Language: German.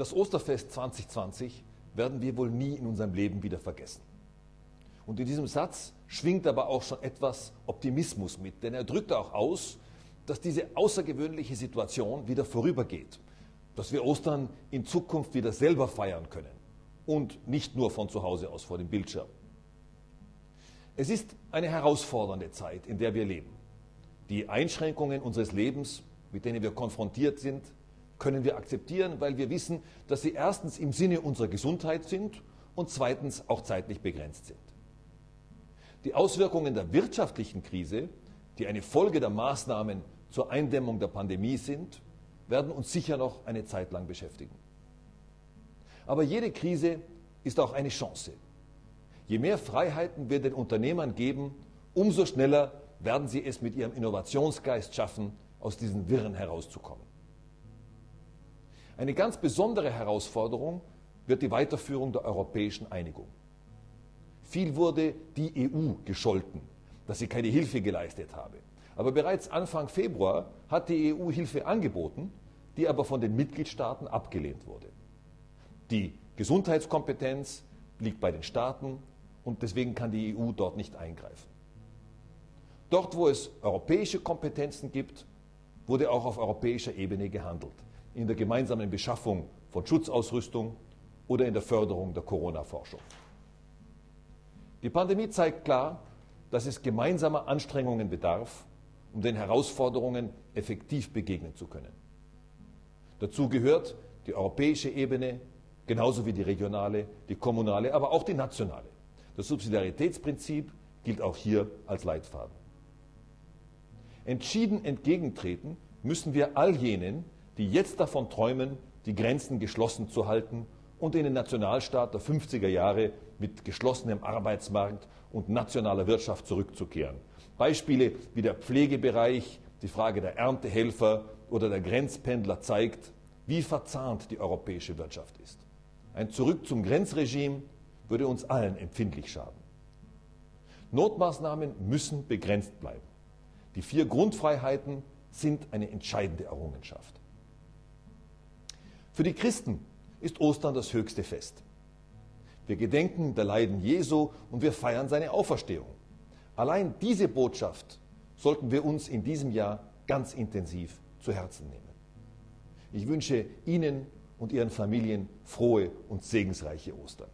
Das Osterfest 2020 werden wir wohl nie in unserem Leben wieder vergessen. Und in diesem Satz schwingt aber auch schon etwas Optimismus mit, denn er drückt auch aus, dass diese außergewöhnliche Situation wieder vorübergeht, dass wir Ostern in Zukunft wieder selber feiern können und nicht nur von zu Hause aus vor dem Bildschirm. Es ist eine herausfordernde Zeit, in der wir leben. Die Einschränkungen unseres Lebens, mit denen wir konfrontiert sind, können wir akzeptieren, weil wir wissen, dass sie erstens im Sinne unserer Gesundheit sind und zweitens auch zeitlich begrenzt sind. Die Auswirkungen der wirtschaftlichen Krise, die eine Folge der Maßnahmen zur Eindämmung der Pandemie sind, werden uns sicher noch eine Zeit lang beschäftigen. Aber jede Krise ist auch eine Chance. Je mehr Freiheiten wir den Unternehmern geben, umso schneller werden sie es mit ihrem Innovationsgeist schaffen, aus diesen Wirren herauszukommen. Eine ganz besondere Herausforderung wird die Weiterführung der europäischen Einigung. Viel wurde die EU gescholten, dass sie keine Hilfe geleistet habe. Aber bereits Anfang Februar hat die EU Hilfe angeboten, die aber von den Mitgliedstaaten abgelehnt wurde. Die Gesundheitskompetenz liegt bei den Staaten und deswegen kann die EU dort nicht eingreifen. Dort, wo es europäische Kompetenzen gibt, wurde auch auf europäischer Ebene gehandelt in der gemeinsamen Beschaffung von Schutzausrüstung oder in der Förderung der Corona-Forschung. Die Pandemie zeigt klar, dass es gemeinsamer Anstrengungen bedarf, um den Herausforderungen effektiv begegnen zu können. Dazu gehört die europäische Ebene, genauso wie die regionale, die kommunale, aber auch die nationale. Das Subsidiaritätsprinzip gilt auch hier als Leitfaden. Entschieden entgegentreten müssen wir all jenen, die jetzt davon träumen, die Grenzen geschlossen zu halten und in den Nationalstaat der 50er Jahre mit geschlossenem Arbeitsmarkt und nationaler Wirtschaft zurückzukehren. Beispiele wie der Pflegebereich, die Frage der Erntehelfer oder der Grenzpendler zeigt, wie verzahnt die europäische Wirtschaft ist. Ein Zurück zum Grenzregime würde uns allen empfindlich schaden. Notmaßnahmen müssen begrenzt bleiben. Die vier Grundfreiheiten sind eine entscheidende Errungenschaft. Für die Christen ist Ostern das höchste Fest. Wir gedenken der Leiden Jesu und wir feiern seine Auferstehung. Allein diese Botschaft sollten wir uns in diesem Jahr ganz intensiv zu Herzen nehmen. Ich wünsche Ihnen und Ihren Familien frohe und segensreiche Ostern.